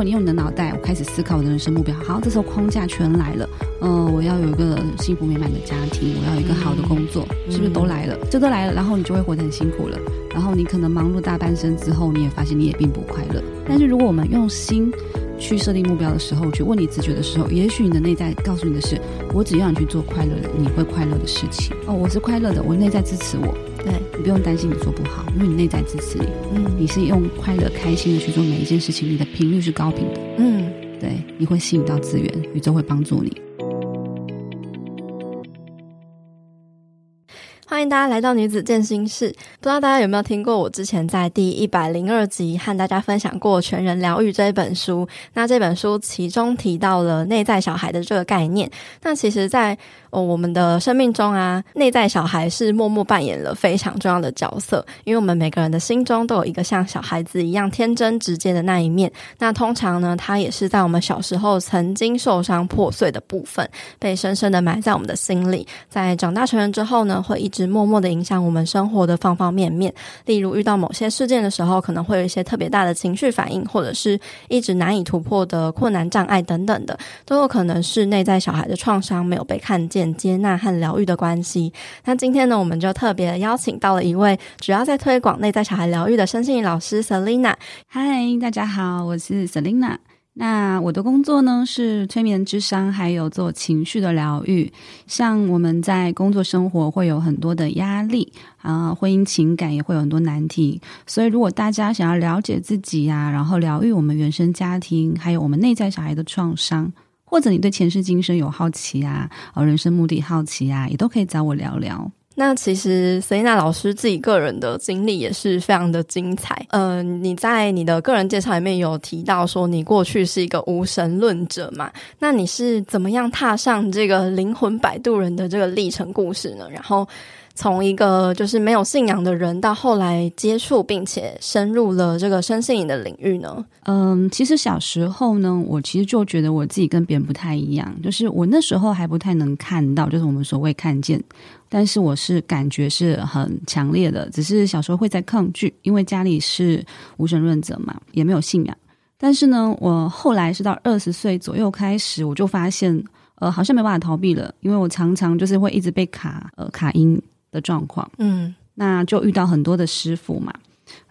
如果你用你的脑袋，我开始思考我的人生目标，好，这时候框架全来了。嗯、我要有一个幸福美满的家庭，我要有一个好的工作，是不是都来了？这都来了，然后你就会活得很辛苦了。然后你可能忙碌大半生之后，你也发现你也并不快乐。但是如果我们用心去设定目标的时候，去问你直觉的时候，也许你的内在告诉你的是：我只要你去做快乐的，你会快乐的事情。哦，我是快乐的，我内在支持我。对，你不用担心你做不好，因为你内在支持你。嗯，你是用快乐、开心的去做每一件事情，你的频率是高频的。嗯，对，你会吸引到资源，宇宙会帮助你。欢迎大家来到女子健心室。不知道大家有没有听过我之前在第一百零二集和大家分享过《全人疗愈》这一本书？那这本书其中提到了内在小孩的这个概念。那其实，在哦，我们的生命中啊，内在小孩是默默扮演了非常重要的角色，因为我们每个人的心中都有一个像小孩子一样天真直接的那一面。那通常呢，它也是在我们小时候曾经受伤破碎的部分，被深深的埋在我们的心里。在长大成人之后呢，会一直默默的影响我们生活的方方面面。例如遇到某些事件的时候，可能会有一些特别大的情绪反应，或者是一直难以突破的困难障碍等等的，都有可能是内在小孩的创伤没有被看见。接纳和疗愈的关系。那今天呢，我们就特别邀请到了一位主要在推广内在小孩疗愈的身心灵老师 Selina。嗨，大家好，我是 Selina。那我的工作呢是催眠咨商，还有做情绪的疗愈。像我们在工作生活会有很多的压力啊，婚姻情感也会有很多难题。所以，如果大家想要了解自己呀、啊，然后疗愈我们原生家庭，还有我们内在小孩的创伤。或者你对前世今生有好奇啊，哦，人生目的好奇啊，也都可以找我聊聊。那其实 Selina 老师自己个人的经历也是非常的精彩。嗯、呃，你在你的个人介绍里面有提到说，你过去是一个无神论者嘛？那你是怎么样踏上这个灵魂摆渡人的这个历程故事呢？然后。从一个就是没有信仰的人，到后来接触并且深入了这个身心灵的领域呢？嗯，其实小时候呢，我其实就觉得我自己跟别人不太一样，就是我那时候还不太能看到，就是我们所谓看见，但是我是感觉是很强烈的，只是小时候会在抗拒，因为家里是无神论者嘛，也没有信仰。但是呢，我后来是到二十岁左右开始，我就发现，呃，好像没办法逃避了，因为我常常就是会一直被卡，呃，卡音。的状况，嗯，那就遇到很多的师傅嘛，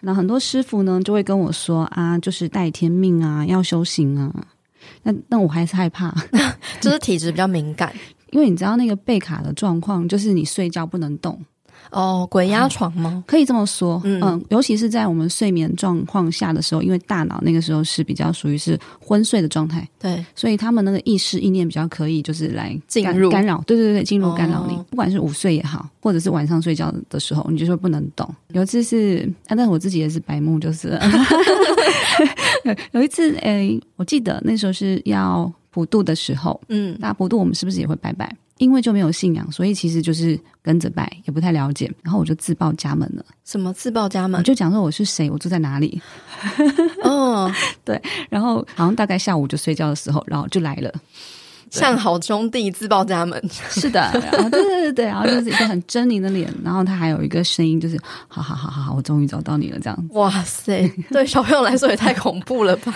那很多师傅呢就会跟我说啊，就是带天命啊，要修行啊，那那我还是害怕，就是体质比较敏感，因为你知道那个被卡的状况，就是你睡觉不能动。哦，鬼压床吗？嗯，可以这么说，嗯，嗯，尤其是在我们睡眠状况下的时候，因为大脑那个时候是比较属于是昏睡的状态，对，所以他们那个意识意念比较可以就是来进入。干扰，对对对，进入干扰你，哦，不管是午睡也好，或者是晚上睡觉的时候，你就说不能动。有一次是，啊，但是我自己也是白目，就是。有一次，诶，我记得那时候是要普渡的时候，嗯，那普渡我们是不是也会拜拜？因为就没有信仰，所以其实就是跟着拜，也不太了解。然后我就自报家门了。什么自报家门？我就讲说我是谁，我住在哪里。哦，对。然后好像大概下午就睡觉的时候，然后就来了，像好兄弟自报家门。是的，然后对对对对，然后就是一个很狰狞的脸，然后他还有一个声音，就是好好好好好，我终于找到你了，这样。哇塞，对小朋友来说也太恐怖了吧？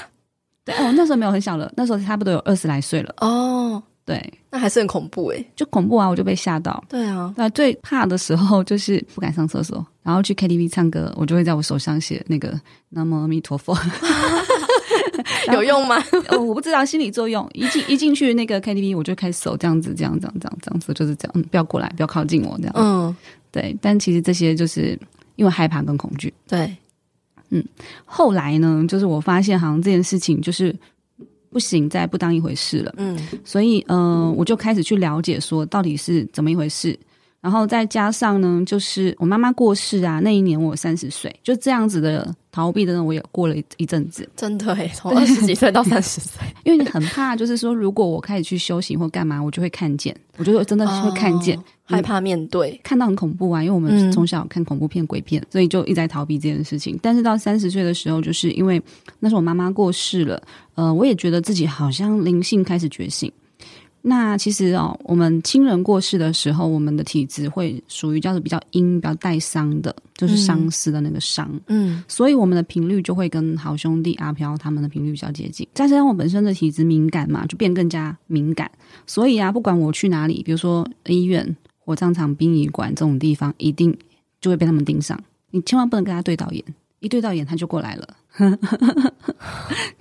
对哦，那时候没有很小了，那时候差不多有二十来岁了。哦。对，那还是很恐怖诶，就恐怖啊！我就被吓到。对啊，那最怕的时候就是不敢上厕所，然后去 KTV 唱歌，我就会在我手上写那个“南无阿弥陀佛”，有用吗？哦，我不知道心理作用。一进 一进去那个 KTV，我就开始手这样子，这样这样这样这样子，就是这样，嗯，不要过来，不要靠近我这样。嗯，对。但其实这些就是因为害怕跟恐惧。对，嗯。后来呢，就是我发现好像这件事情就是。不行，再不当一回事了。嗯，所以，嗯、呃，我就开始去了解，说到底是怎么一回事。然后再加上呢，就是我妈妈过世啊，那一年我三十岁，就这样子的逃避的呢，我也过了一一阵子。真的诶，从二十几岁到三十岁，因为你很怕，就是说，如果我开始去修行或干嘛，我就会看见，我就会真的会看见，哦、害怕面对，看到很恐怖啊。因为我们从小看恐怖片、鬼片，所以就一直在逃避这件事情。但是到三十岁的时候，就是因为那时候我妈妈过世了，呃，我也觉得自己好像灵性开始觉醒。那其实哦，我们亲人过世的时候，我们的体质会属于叫做比较阴、比较带伤的，就是伤思的那个伤。嗯，所以我们的频率就会跟好兄弟阿飘他们的频率比较接近。再加上我本身的体质敏感嘛，就变更加敏感。所以啊，不管我去哪里，比如说医院、火葬场、殡仪馆这种地方，一定就会被他们盯上。你千万不能跟他对到眼，一对到眼他就过来了。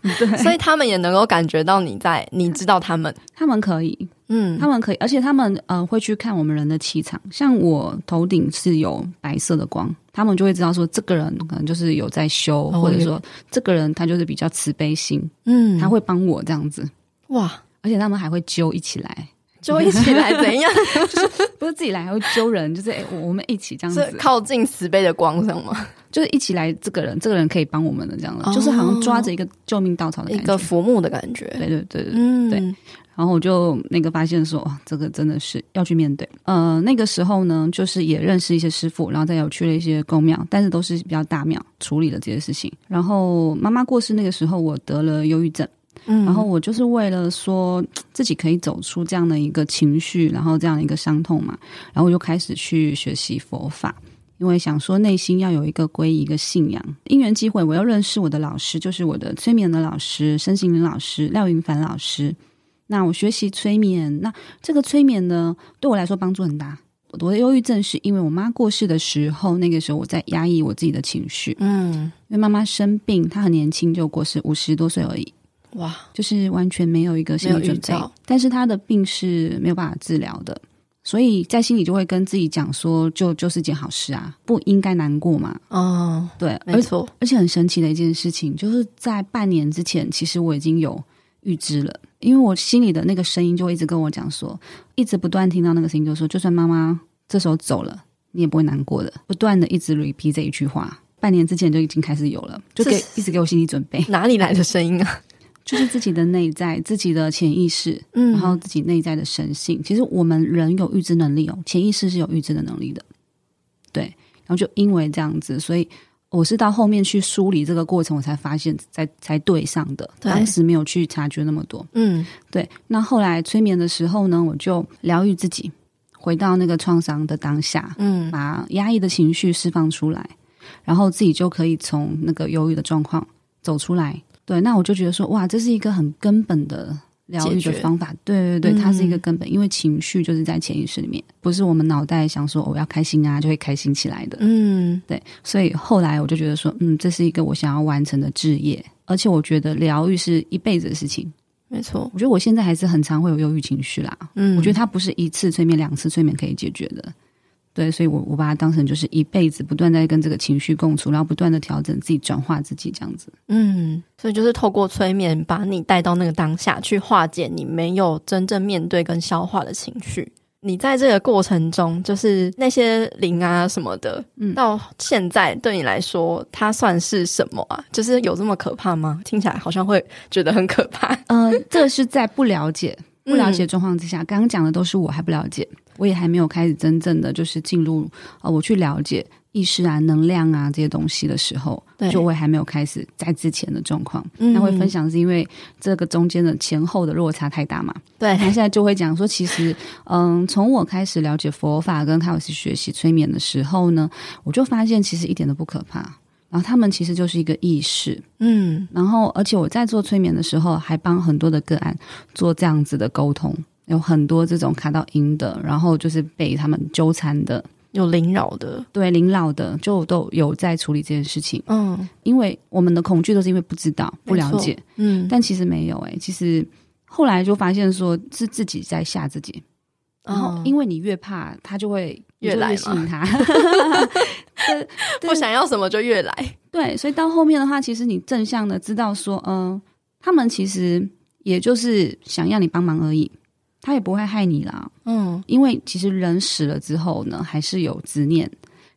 对，所以他们也能够感觉到你在，你知道他们，他们可以，嗯，他们可以，而且他们呃会去看我们人的气场，像我头顶是有白色的光，他们就会知道说这个人可能就是有在修，哦、或者说这个人他就是比较慈悲心，嗯，他会帮我这样子，哇，而且他们还会揪一起来。就一起来 怎样？就 是不是自己来，还会揪人，就是哎，我们一起这样子，靠近慈悲的光上吗？就是一起来，这个人，这个人可以帮我们的这样的，哦、就是好像抓着一个救命稻草的感觉，一个浮木的感觉。对对对对，嗯，对。然后我就那个发现说，这个真的是要去面对。呃，那个时候呢，就是也认识一些师傅，然后再有去了一些公庙，但是都是比较大庙处理的这些事情。然后妈妈过世那个时候，我得了忧郁症。嗯，然后我就是为了说 自己可以走出这样的一个情绪，然后这样的一个伤痛嘛，然后我就开始去学习佛法，因为想说内心要有一个皈依一个信仰。因缘机会，我又认识我的老师，就是我的催眠的老师，身心灵老师廖云凡老师。那我学习催眠，那这个催眠呢，对我来说帮助很大。我的忧郁症是因为我妈过世的时候，那个时候我在压抑我自己的情绪。嗯，因为妈妈生病，她很年轻就过世，五十多岁而已。哇，就是完全没有一个心理准备，但是他的病是没有办法治疗的，所以在心里就会跟自己讲说，就就是件好事啊，不应该难过嘛。哦，对，没错。而且很神奇的一件事情，就是在半年之前，其实我已经有预知了，因为我心里的那个声音就会一直跟我讲说，一直不断听到那个声音，就说就算妈妈这时候走了，你也不会难过的，不断的一直 repeat 这一句话，半年之前就已经开始有了，就给一直给我心理准备。哪里来的声音啊？就是自己的内在，自己的潜意识，嗯，然后自己内在的神性。其实我们人有预知能力哦，潜意识是有预知的能力的。对，然后就因为这样子，所以我是到后面去梳理这个过程，我才发现才才对上的。对，当时没有去察觉那么多。嗯，对。那后来催眠的时候呢，我就疗愈自己，回到那个创伤的当下，嗯，把压抑的情绪释放出来，然后自己就可以从那个忧郁的状况走出来。对，那我就觉得说，哇，这是一个很根本的疗愈的方法。对对对，它是一个根本，嗯、因为情绪就是在潜意识里面，不是我们脑袋想说我要开心啊就会开心起来的。嗯，对，所以后来我就觉得说，嗯，这是一个我想要完成的置业，而且我觉得疗愈是一辈子的事情。没错，我觉得我现在还是很常会有忧郁情绪啦。嗯，我觉得它不是一次催眠、两次催眠可以解决的。对，所以我我把它当成就是一辈子不断在跟这个情绪共处，然后不断的调整自己、转化自己这样子。嗯，所以就是透过催眠把你带到那个当下去化解你没有真正面对跟消化的情绪。你在这个过程中，就是那些灵啊什么的，嗯，到现在对你来说，它算是什么啊？就是有这么可怕吗？听起来好像会觉得很可怕。呃，这是在不了解、不了解状况之下，嗯、刚刚讲的都是我还不了解。我也还没有开始真正的就是进入呃，我去了解意识啊、能量啊这些东西的时候，对就我也还没有开始在之前的状况。嗯、那会分享是因为这个中间的前后的落差太大嘛？对，那现在就会讲说，其实嗯，从我开始了解佛法跟开始学习催眠的时候呢，我就发现其实一点都不可怕。然后他们其实就是一个意识，嗯，然后而且我在做催眠的时候，还帮很多的个案做这样子的沟通。有很多这种卡到阴的，然后就是被他们纠缠的，有灵扰的，对灵扰的，就都有在处理这件事情。嗯，因为我们的恐惧都是因为不知道、不了解，嗯，但其实没有诶、欸，其实后来就发现说是自己在吓自己，然后因为你越怕，他就会越来吸引他，不想要什么就越来。对，所以到后面的话，其实你正向的知道说，嗯，他们其实也就是想要你帮忙而已。他也不会害你啦，嗯，因为其实人死了之后呢，还是有执念，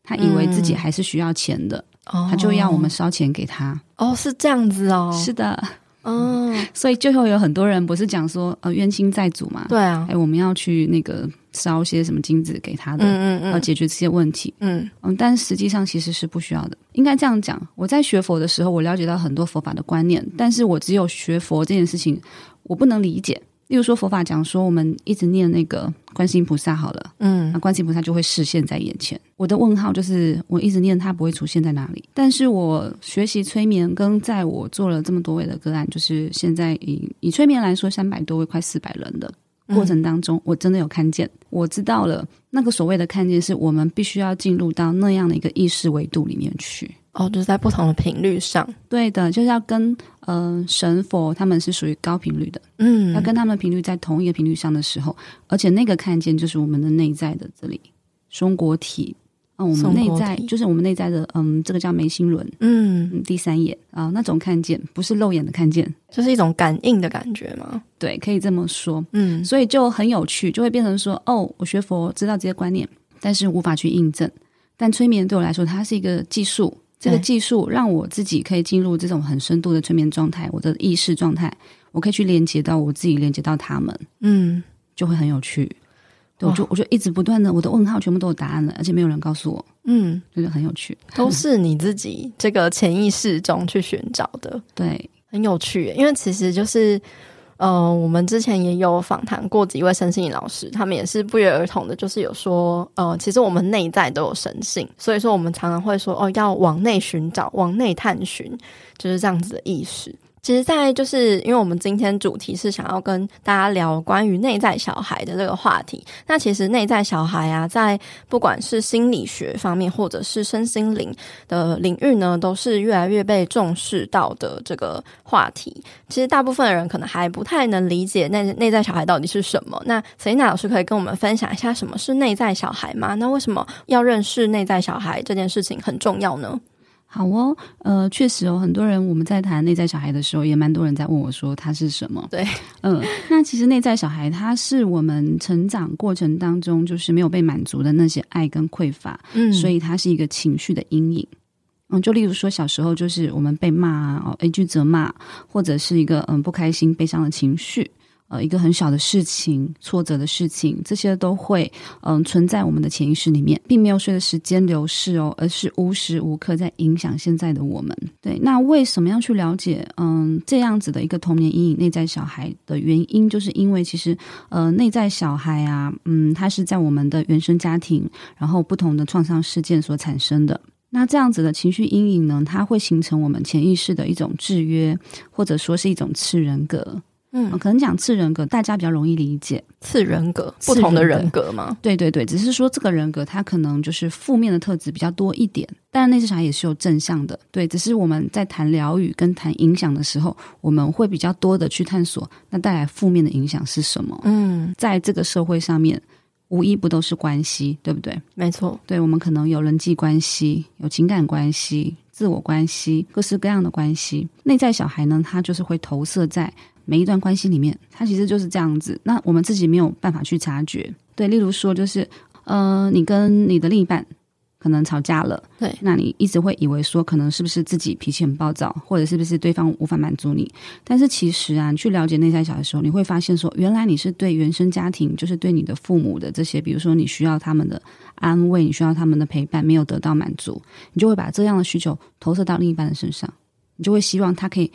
他以为自己还是需要钱的，嗯、他就要我们烧钱给他。哦，是这样子哦，是的，嗯，所以最后有很多人不是讲说，呃，冤亲债主嘛，对啊，哎，我们要去那个烧些什么金子给他的，嗯嗯嗯，要解决这些问题，嗯。嗯，但实际上其实是不需要的。应该这样讲，我在学佛的时候，我了解到很多佛法的观念，但是我只有学佛这件事情，我不能理解。例如说佛法讲说，我们一直念那个观世音菩萨好了，嗯，那观世音菩萨就会视现在眼前。我的问号就是，我一直念它不会出现在哪里？但是我学习催眠，跟在我做了这么多位的个案，就是现在以以催眠来说，三百多位，快四百人的过程当中，我真的有看见，我知道了那个所谓的看见，是我们必须要进入到那样的一个意识维度里面去。哦，就是在不同的频率上，对的，就是要跟嗯、呃、神佛他们是属于高频率的，嗯，要跟他们频率在同一个频率上的时候，而且那个看见就是我们的内在的这里松果体。啊、呃，我们内在就是我们内在的嗯，这个叫眉心轮，嗯，第三眼。啊、呃，那种看见不是肉眼的看见，就是一种感应的感觉嘛？对，可以这么说，嗯，所以就很有趣，就会变成说，哦，我学佛知道这些观念，但是无法去印证，但催眠对我来说，它是一个技术。这个技术让我自己可以进入这种很深度的催眠状态，我的意识状态，我可以去连接到我自己，连接到他们，嗯，就会很有趣。对，我就我就一直不断的，我的问号全部都有答案了，而且没有人告诉我，嗯，就是很有趣，都是你自己这个潜意识中去寻找的，对，很有趣，因为其实就是。呃，我们之前也有访谈过几位神性老师，他们也是不约而同的，就是有说，呃，其实我们内在都有神性，所以说我们常常会说，哦，要往内寻找，往内探寻，就是这样子的意识。其实，在就是因为我们今天主题是想要跟大家聊关于内在小孩的这个话题。那其实内在小孩啊，在不管是心理学方面，或者是身心灵的领域呢，都是越来越被重视到的这个话题。其实大部分的人可能还不太能理解内内在小孩到底是什么。那塞娜老师可以跟我们分享一下什么是内在小孩吗？那为什么要认识内在小孩这件事情很重要呢？好哦，呃，确实哦，很多人我们在谈内在小孩的时候，也蛮多人在问我说他是什么？对，嗯、呃，那其实内在小孩，他是我们成长过程当中就是没有被满足的那些爱跟匮乏，嗯，所以它是一个情绪的阴影。嗯，就例如说小时候就是我们被骂啊，哦，一句责骂，或者是一个嗯不开心、悲伤的情绪。呃，一个很小的事情、挫折的事情，这些都会嗯、存在我们的潜意识里面，并没有随着时间流逝哦，而是无时无刻在影响现在的我们。对，那为什么要去了解嗯这样子的一个童年阴影、内在小孩的原因？就是因为其实呃内在小孩啊，嗯，它是在我们的原生家庭，然后不同的创伤事件所产生的。那这样子的情绪阴影呢，它会形成我们潜意识的一种制约，或者说是一种次人格。嗯，可能讲次人格，大家比较容易理解。次人格，不同的人格吗？对对对，只是说这个人格他可能就是负面的特质比较多一点，但内在小孩也是有正向的。对，只是我们在谈疗愈跟谈影响的时候，我们会比较多的去探索，那带来负面的影响是什么？嗯，在这个社会上面，无一不都是关系，对不对？没错，对，我们可能有人际关系，有情感关系，自我关系，各式各样的关系。内在小孩呢，他就是会投射在。每一段关系里面，它其实就是这样子。那我们自己没有办法去察觉。对，例如说，就是呃，你跟你的另一半可能吵架了，对，那你一直会以为说，可能是不是自己脾气很暴躁，或者是不是对方无法满足你？但是其实啊，你去了解内在小孩的时候，你会发现说，原来你是对原生家庭，就是对你的父母的这些，比如说你需要他们的安慰，你需要他们的陪伴，没有得到满足，你就会把这样的需求投射到另一半的身上，你就会希望他可以。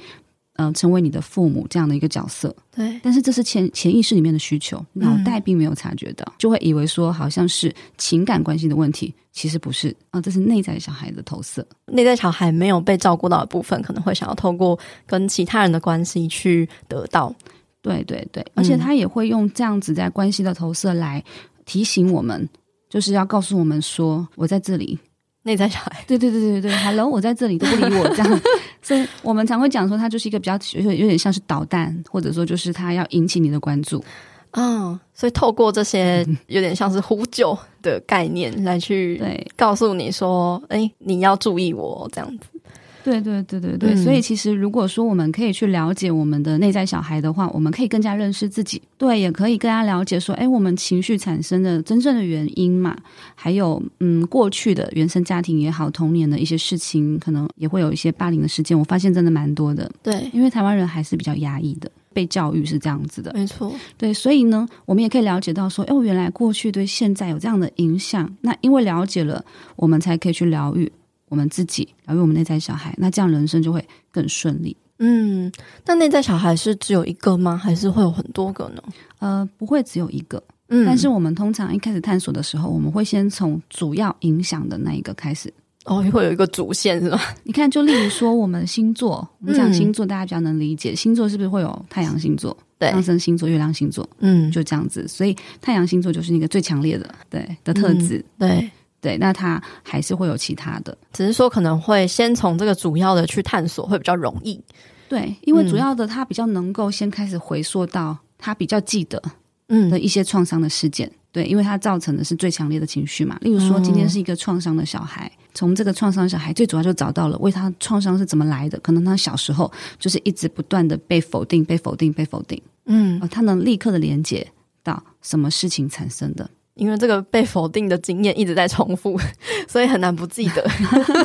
嗯、呃，成为你的父母这样的一个角色，对。但是这是潜潜意识里面的需求，脑袋并没有察觉到，嗯、就会以为说好像是情感关系的问题，其实不是啊、呃，这是内在小孩的投射。内在小孩没有被照顾到的部分，可能会想要透过跟其他人的关系去得到。对对对，而且他也会用这样子在关系的投射来提醒我们，就是要告诉我们说，我在这里。内在小孩，对对对对对，Hello，我在这里都不理我这样，所以我们常会讲说，它就是一个比较有点有点像是导弹，或者说就是它要引起你的关注，嗯，所以透过这些有点像是呼救的概念来去对告诉你说，哎对，你要注意我这样子。对对对对对，嗯、所以其实如果说我们可以去了解我们的内在小孩的话，我们可以更加认识自己。对，也可以更加了解说，哎，我们情绪产生的真正的原因嘛，还有嗯，过去的原生家庭也好，童年的一些事情，可能也会有一些霸凌的事件。我发现真的蛮多的。对，因为台湾人还是比较压抑的，被教育是这样子的。没错。对，所以呢，我们也可以了解到说，哦，原来过去对现在有这样的影响。那因为了解了，我们才可以去疗愈。我们自己，疗愈我们内在小孩，那这样人生就会更顺利。嗯，那内在小孩是只有一个吗？还是会有很多个呢？呃，不会只有一个。嗯，但是我们通常一开始探索的时候，我们会先从主要影响的那一个开始。哦，会有一个主线是吧？你看，就例如说我们星座，我们讲星座，大家比较能理解。星座是不是会有太阳星座、对上升星座、月亮星座？嗯，就这样子。所以太阳星座就是那个最强烈的，对的特质。嗯、对对，那它还是会有其他的，只是说可能会先从这个主要的去探索，会比较容易。对，因为主要的它比较能够先开始回溯到他比较记得嗯的一些创伤的事件。嗯、对，因为它造成的是最强烈的情绪嘛。例如说，今天是一个创伤的小孩。嗯从这个创伤小孩最主要就找到了为他创伤是怎么来的，可能他小时候就是一直不断的被否定、被否定、被否定，嗯，他能立刻的连接到什么事情产生的，因为这个被否定的经验一直在重复，所以很难不记得。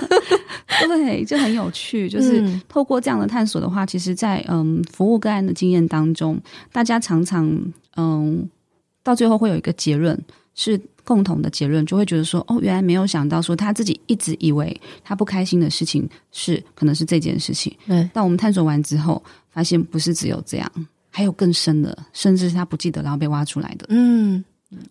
对，就很有趣，就是透过这样的探索的话，其实在嗯服务个案的经验当中，大家常常嗯到最后会有一个结论是。共同的结论就会觉得说，哦，原来没有想到说他自己一直以为他不开心的事情是可能是这件事情。对，但我们探索完之后，发现不是只有这样，还有更深的，甚至是他不记得然后被挖出来的。嗯，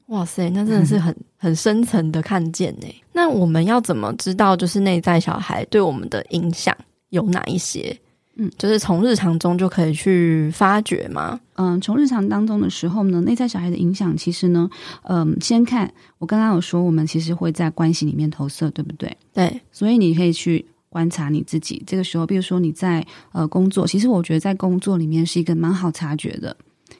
哇塞，那真的是很很深层的看见呢。那我们要怎么知道，就是内在小孩对我们的影响有哪一些？嗯，就是从日常中就可以去发掘吗？嗯，从日常当中的时候呢，内在小孩的影响，其实呢，嗯，先看我刚刚有说，我们其实会在关系里面投射，对不对？对，所以你可以去观察你自己。这个时候，比如说你在呃工作，其实我觉得在工作里面是一个蛮好察觉的，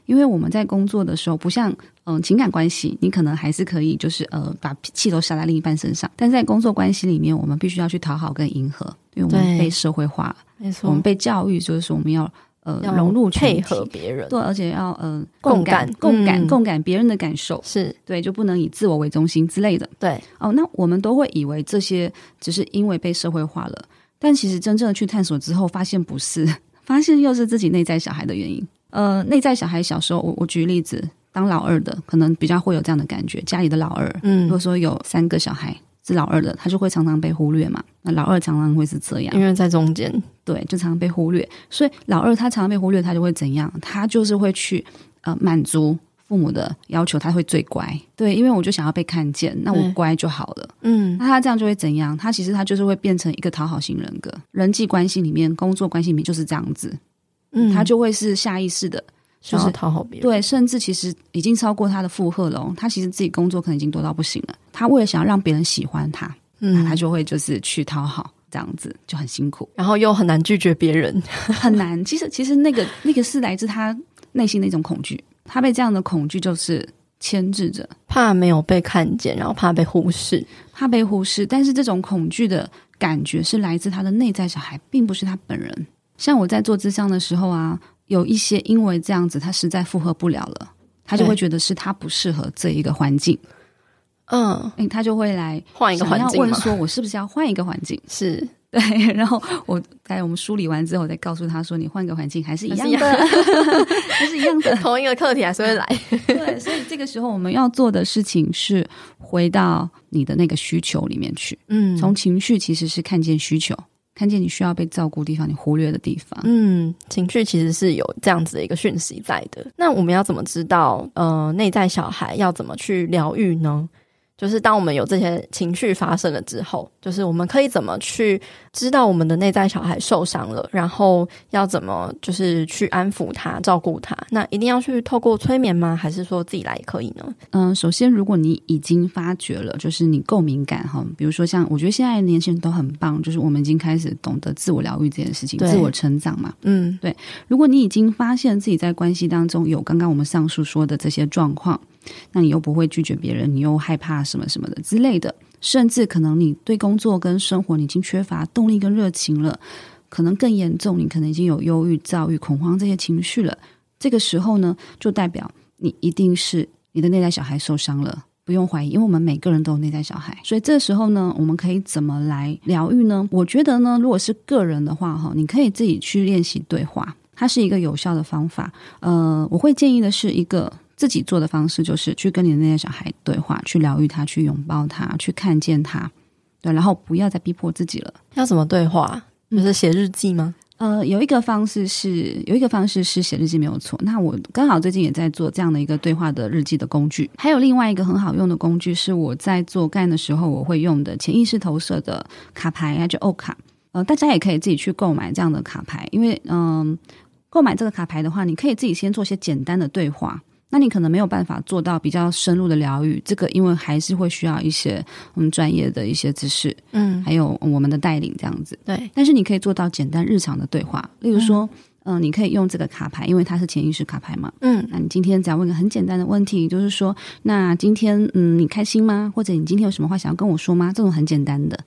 因为我们在工作的时候，不像嗯、呃、情感关系，你可能还是可以就是呃把气都撒在另一半身上，但在工作关系里面，我们必须要去讨好跟迎合，因为我们被社会化。没错，我们被教育就是说我们要呃要融入配合别人，对，而且要呃共感共感共感别人的感受，是。对，就不能以自我为中心之类的。对，哦，那我们都会以为这些只是因为被社会化了，但其实真正的去探索之后，发现不是，发现又是自己内在小孩的原因。呃，内在小孩小时候，我我举例子，当老二的可能比较会有这样的感觉，家里的老二，嗯，如果说有三个小孩。是老二的，他就会常常被忽略嘛。那老二常常会是这样，因为在中间，对，就常常被忽略。所以老二他常常被忽略，他就会怎样？他就是会去呃满足父母的要求，他会最乖。对，因为我就想要被看见，那我乖就好了。嗯，那他这样就会怎样？他其实他就是会变成一个讨好型人格，人际关系里面、工作关系里面就是这样子。嗯，他就会是下意识的。就是讨好别人，对，甚至其实已经超过他的负荷了哦。他其实自己工作可能已经多到不行了。他为了想要让别人喜欢他，嗯，他就会就是去讨好，这样子就很辛苦，然后又很难拒绝别人，很难。其实，其实那个那个是来自他内心的一种恐惧。他被这样的恐惧就是牵制着，怕没有被看见，然后怕被忽视，怕被忽视。但是这种恐惧的感觉是来自他的内在小孩，并不是他本人。像我在做咨商的时候啊。有一些因为这样子，他实在负荷不了了，他就会觉得是他不适合这一个环境，嗯，他就会来换一个环境，问说：“我是不是要换一个环境？”是。对，然后我在我们梳理完之后，我再告诉他说：“你换个环境还是一样的，还是一样的，同一个课题还是会来。”对，所以这个时候我们要做的事情是回到你的那个需求里面去，嗯，从情绪其实是看见需求。看见你需要被照顾的地方，你忽略的地方。嗯，情绪其实是有这样子的一个讯息在的。那我们要怎么知道，呃，内在小孩要怎么去疗愈呢？就是当我们有这些情绪发生了之后，就是我们可以怎么去知道我们的内在小孩受伤了，然后要怎么就是去安抚他、照顾他？那一定要去透过催眠吗？还是说自己来也可以呢？嗯，首先，如果你已经发觉了，就是你够敏感哈，比如说像我觉得现在年轻人都很棒，就是我们已经开始懂得自我疗愈这件事情，自我成长嘛。嗯，对。如果你已经发现自己在关系当中有刚刚我们上述说的这些状况。那你又不会拒绝别人，你又害怕什么什么的之类的，甚至可能你对工作跟生活已经缺乏动力跟热情了，可能更严重，你可能已经有忧郁、躁郁、恐慌这些情绪了。这个时候呢，就代表你一定是你的内在小孩受伤了，不用怀疑，因为我们每个人都有内在小孩。所以这时候呢，我们可以怎么来疗愈呢？我觉得呢，如果是个人的话，哈，你可以自己去练习对话，它是一个有效的方法。呃，我会建议的是一个。自己做的方式就是去跟你的那些小孩对话，去疗愈他，去拥抱他，去看见他，对，然后不要再逼迫自己了。要怎么对话？就是写日记吗？呃，有一个方式是有一个方式是写日记没有错。那我刚好最近也在做这样的一个对话的日记的工具。还有另外一个很好用的工具是我在做干的时候我会用的潜意识投射的卡牌，就欧卡。呃，大家也可以自己去购买这样的卡牌，因为嗯、呃，购买这个卡牌的话，你可以自己先做些简单的对话。那你可能没有办法做到比较深入的疗愈，这个因为还是会需要一些我们专业的一些知识，嗯，还有我们的带领这样子。对，但是你可以做到简单日常的对话，例如说，嗯、呃，你可以用这个卡牌，因为它是潜意识卡牌嘛，嗯，那你今天只要问个很简单的问题，就是说，那今天嗯，你开心吗？或者你今天有什么话想要跟我说吗？这种很简单的，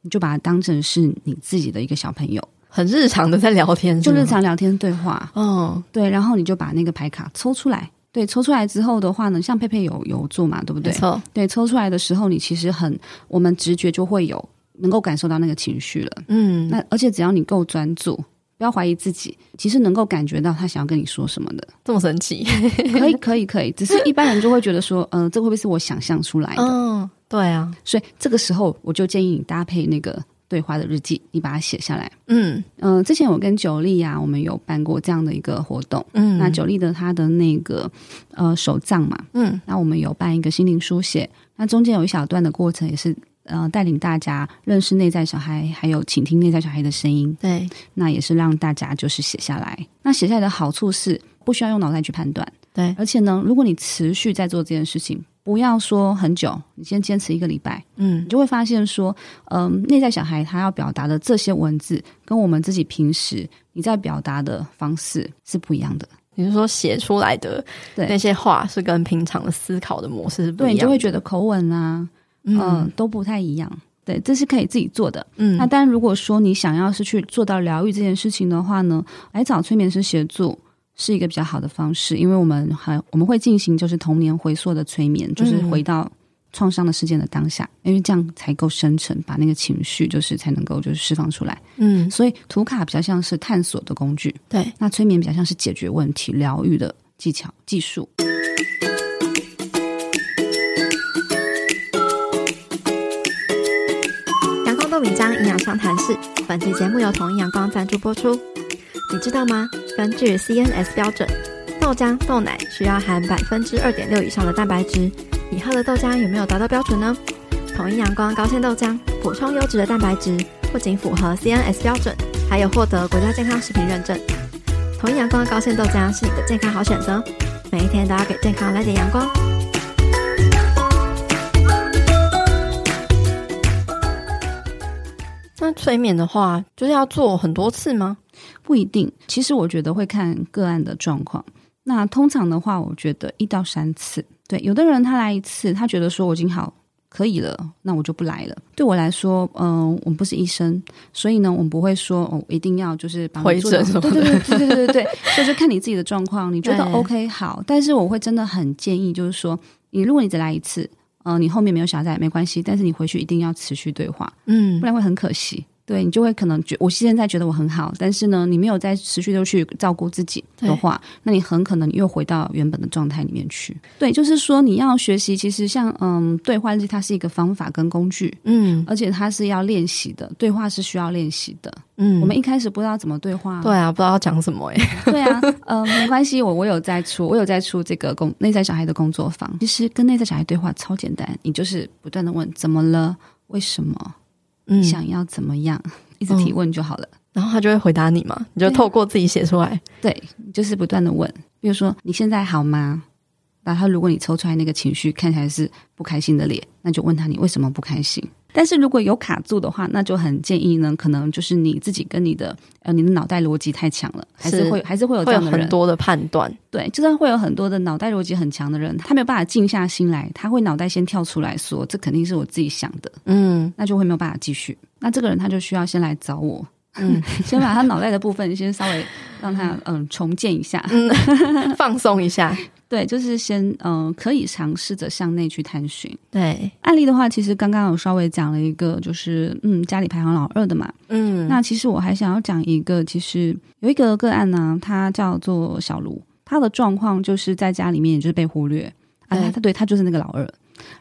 你就把它当成是你自己的一个小朋友，很日常的在聊天，就日常聊天对话，嗯，对，然后你就把那个牌卡抽出来。对，抽出来之后的话呢，像佩佩有有做嘛，对不对？对，抽出来的时候，你其实很，我们直觉就会有能够感受到那个情绪了。嗯，那而且只要你够专注，不要怀疑自己，其实能够感觉到他想要跟你说什么的。这么神奇？可以，可以，可以。只是一般人就会觉得说，嗯、呃，这会不会是我想象出来的？嗯，对啊。所以这个时候，我就建议你搭配那个。对话的日记，你把它写下来。嗯嗯、呃，之前我跟九莉啊，我们有办过这样的一个活动。嗯，那九莉的她的那个呃手账嘛，嗯，那我们有办一个心灵书写，那中间有一小段的过程，也是呃带领大家认识内在小孩，还有倾听内在小孩的声音。对，那也是让大家就是写下来。那写下来的好处是不需要用脑袋去判断。对，而且呢，如果你持续在做这件事情。不要说很久，你先坚持一个礼拜，嗯，你就会发现说，嗯、呃，内在小孩他要表达的这些文字，跟我们自己平时你在表达的方式是不一样的。你是说写出来的那些话是跟平常的思考的模式是不一样的？对，你就会觉得口吻啊，嗯、呃，都不太一样。对，这是可以自己做的。嗯，那当然，如果说你想要是去做到疗愈这件事情的话呢，来找催眠师协助。是一个比较好的方式，因为我们还我们会进行就是童年回溯的催眠，就是回到创伤的事件的当下，嗯、因为这样才够深沉，把那个情绪就是才能够就是释放出来。嗯，所以图卡比较像是探索的工具，对，那催眠比较像是解决问题、疗愈的技巧、技术。阳光豆米浆营养商谈室，本期节目由统一阳光赞助播出。你知道吗？根据 CNS 标准，豆浆、豆奶需要含百分之二点六以上的蛋白质。你喝的豆浆有没有达到标准呢？统一阳光高纤豆浆补充优质的蛋白质，不仅符合 CNS 标准，还有获得国家健康食品认证。统一阳光高纤豆浆是你的健康好选择，每一天都要给健康来点阳光。那催眠的话，就是要做很多次吗？不一定，其实我觉得会看个案的状况。那通常的话，我觉得一到三次。对，有的人他来一次，他觉得说我已经好可以了，那我就不来了。对我来说，嗯、呃，我们不是医生，所以呢，我们不会说哦，一定要就是帮你做。对对对对对对对，就是看你自己的状况，你觉得 OK 好。但是我会真的很建议，就是说，你如果你只来一次，嗯、呃，你后面没有小孩没关系，但是你回去一定要持续对话，嗯，不然会很可惜。对，你就会可能觉，我现在觉得我很好，但是呢，你没有再持续的去照顾自己的话，那你很可能又回到原本的状态里面去。对，就是说你要学习，其实像嗯，对话日记它是一个方法跟工具，嗯，而且它是要练习的，对话是需要练习的，嗯，我们一开始不知道怎么对话，对啊，不知道要讲什么哎，对啊，嗯，没关系，我我有在出，我有在出这个工内在小孩的工作坊，其实跟内在小孩对话超简单，你就是不断的问怎么了，为什么。你想要怎么样？一直提问就好了，嗯，然后他就会回答你嘛。你就透过自己写出来，对，就是不断的问。比如说，你现在好吗？然后，如果你抽出来那个情绪看起来是不开心的脸，那就问他你为什么不开心。但是如果有卡住的话，那就很建议呢，可能就是你自己跟你的呃，你的脑袋逻辑太强了，还是会还是会有这样的人很多的判断。对，就算会有很多的脑袋逻辑很强的人，他没有办法静下心来，他会脑袋先跳出来说，这肯定是我自己想的，嗯，那就会没有办法继续。那这个人他就需要先来找我，嗯，先把他脑袋的部分先稍微让他嗯重建一下，嗯，放松一下。对，就是先嗯、呃，可以尝试着向内去探寻。对，案例的话，其实刚刚有稍微讲了一个，就是嗯，家里排行老二的嘛。嗯，那其实我还想要讲一个，其实有一个个案呢，他叫做小卢，他的状况就是在家里面也就是被忽略啊，他他对他就是那个老二，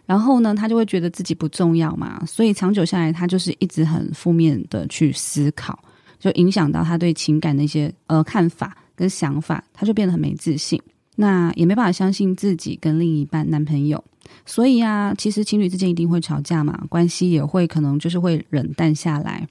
然后呢，他就会觉得自己不重要嘛，所以长久下来，他就是一直很负面的去思考。就影响到他对情感的一些呃看法跟想法，他就变得很没自信，那也没办法相信自己跟另一半男朋友。所以啊，其实情侣之间一定会吵架嘛，关系也会可能就是会冷淡下来，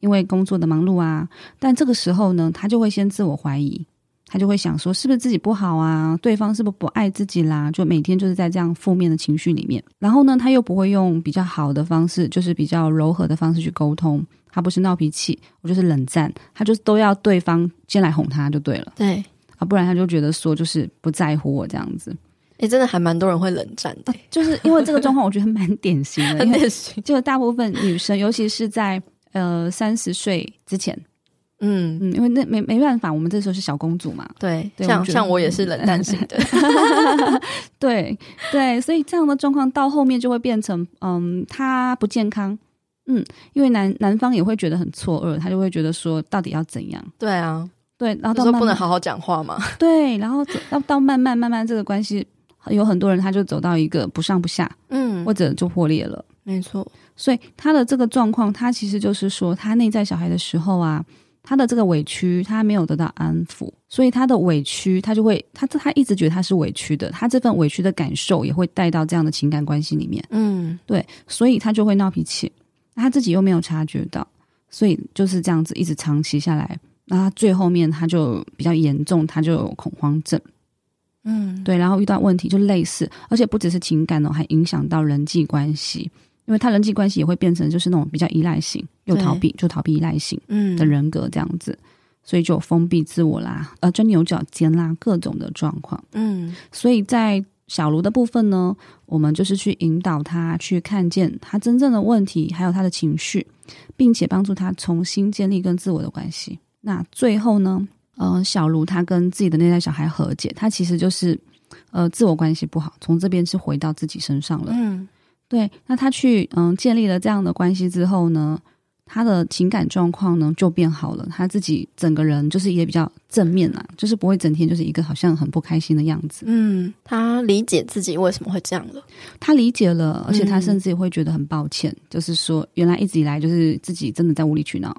因为工作的忙碌啊。但这个时候呢，他就会先自我怀疑。他就会想说，是不是自己不好啊？对方是不是不爱自己啦？就每天就是在这样负面的情绪里面。然后呢，他又不会用比较好的方式，就是比较柔和的方式去沟通。他不是闹脾气，我就是冷战，他就是都要对方先来哄他就对了。对啊，不然他就觉得说就是不在乎我这样子。诶，真的还蛮多人会冷战的，就是因为这个状况，我觉得蛮典型的，很典型。就大部分女生，尤其是在呃三十岁之前。嗯嗯，因为那没没办法，我们这时候是小公主嘛。对，对像我像我也是冷淡型的。对对，所以这样的状况到后面就会变成，嗯，他不健康。嗯，因为男男方也会觉得很错愕，他就会觉得说，到底要怎样？对啊，对，然后到慢慢不能好好讲话嘛。对，然后到到慢慢慢慢，这个关系有很多人他就走到一个不上不下，嗯，或者就破裂了。没错，所以他的这个状况，他其实就是说，他内在小孩的时候啊。他的这个委屈，他没有得到安抚，所以他的委屈，他就会，他他一直觉得他是委屈的，他这份委屈的感受也会带到这样的情感关系里面，嗯，对，所以他就会闹脾气，他自己又没有察觉到，所以就是这样子一直长期下来，那他最后面他就比较严重，他就有恐慌症，嗯，对，然后遇到问题就类似，而且不只是情感哦，还影响到人际关系。因为他人际关系也会变成就是那种比较依赖型，又逃避，就逃避依赖型的人格这样子，嗯、所以就封闭自我啦，呃，钻牛角尖啦，各种的状况。嗯，所以在小卢的部分呢，我们就是去引导他去看见他真正的问题，还有他的情绪，并且帮助他重新建立跟自我的关系。那最后呢，呃，小卢他跟自己的内在小孩和解，他其实就是呃自我关系不好，从这边是回到自己身上了。嗯。对，那他去嗯建立了这样的关系之后呢，他的情感状况呢就变好了，他自己整个人就是也比较正面啊，就是不会整天就是一个好像很不开心的样子。嗯，他理解自己为什么会这样了，他理解了，而且他甚至也会觉得很抱歉，嗯、就是说原来一直以来就是自己真的在无理取闹。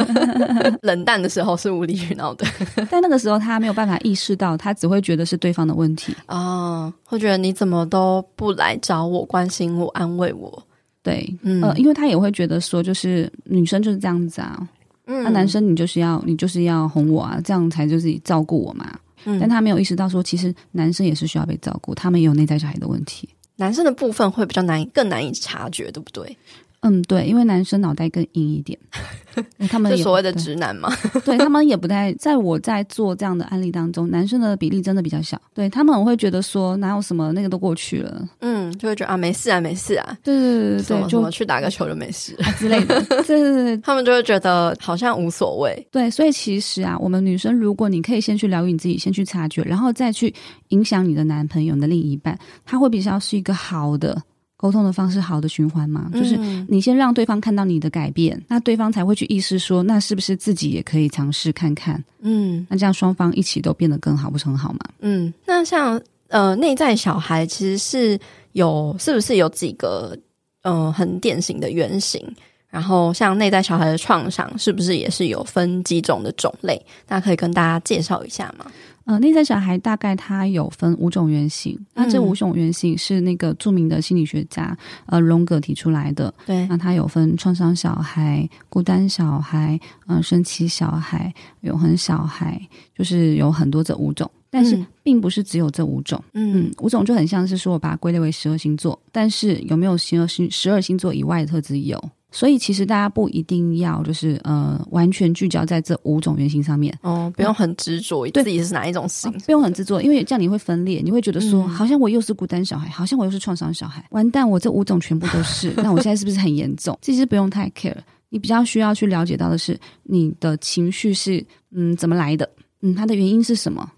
冷淡的时候是无理取闹的，但那个时候他没有办法意识到，他只会觉得是对方的问题啊、哦，会觉得你怎么都不来找我关心我安慰我。对，嗯、呃，因为他也会觉得说，就是女生就是这样子啊，嗯，那男生你就是要你就是要哄我啊，这样才就是照顾我嘛。嗯，但他没有意识到说，其实男生也是需要被照顾，他们也有内在小孩的问题。男生的部分会比较难，更难以察觉，对不对？嗯，对，因为男生脑袋更硬一点，他们是所谓的直男嘛，对，他们也不太。在我在做这样的案例当中，男生的比例真的比较小。对，他们会觉得说，哪有什么那个都过去了，嗯，就会觉得啊，没事啊，没事啊，对对对对对，就去打个球就没事啊之类的，对对对对，他们就会觉得好像无所谓。对，所以其实啊，我们女生如果你可以先去疗愈你自己，先去察觉，然后再去影响你的男朋友、你的另一半，他会比较是一个好的。沟通的方式好的循环嘛，就是你先让对方看到你的改变，嗯、那对方才会去意识说，那是不是自己也可以尝试看看？嗯，那这样双方一起都变得更好，不是很好吗？嗯，那像呃内在小孩其实是有，是不是有几个呃很典型的原型？然后像内在小孩的创伤，是不是也是有分几种的种类？大家可以跟大家介绍一下吗？呃，内在小孩大概它有分五种原型，那这五种原型是那个著名的心理学家呃荣格提出来的。对，那它有分创伤小孩、孤单小孩、嗯、呃，生气小孩、永恒小孩，就是有很多这五种，但是并不是只有这五种。嗯，嗯，五种就很像是说我把它归类为十二星座，但是有没有十二星十二星座以外的特质？有。所以其实大家不一定要就是呃完全聚焦在这五种原型上面。哦，不用很执着对自己是哪一种型，不用很执着，因为这样你会分裂，你会觉得说、嗯、好像我又是孤单小孩，好像我又是创伤小孩，完蛋，我这五种全部都是，那我现在是不是很严重？其实不用太 care，你比较需要去了解到的是你的情绪是嗯怎么来的，嗯它的原因是什么。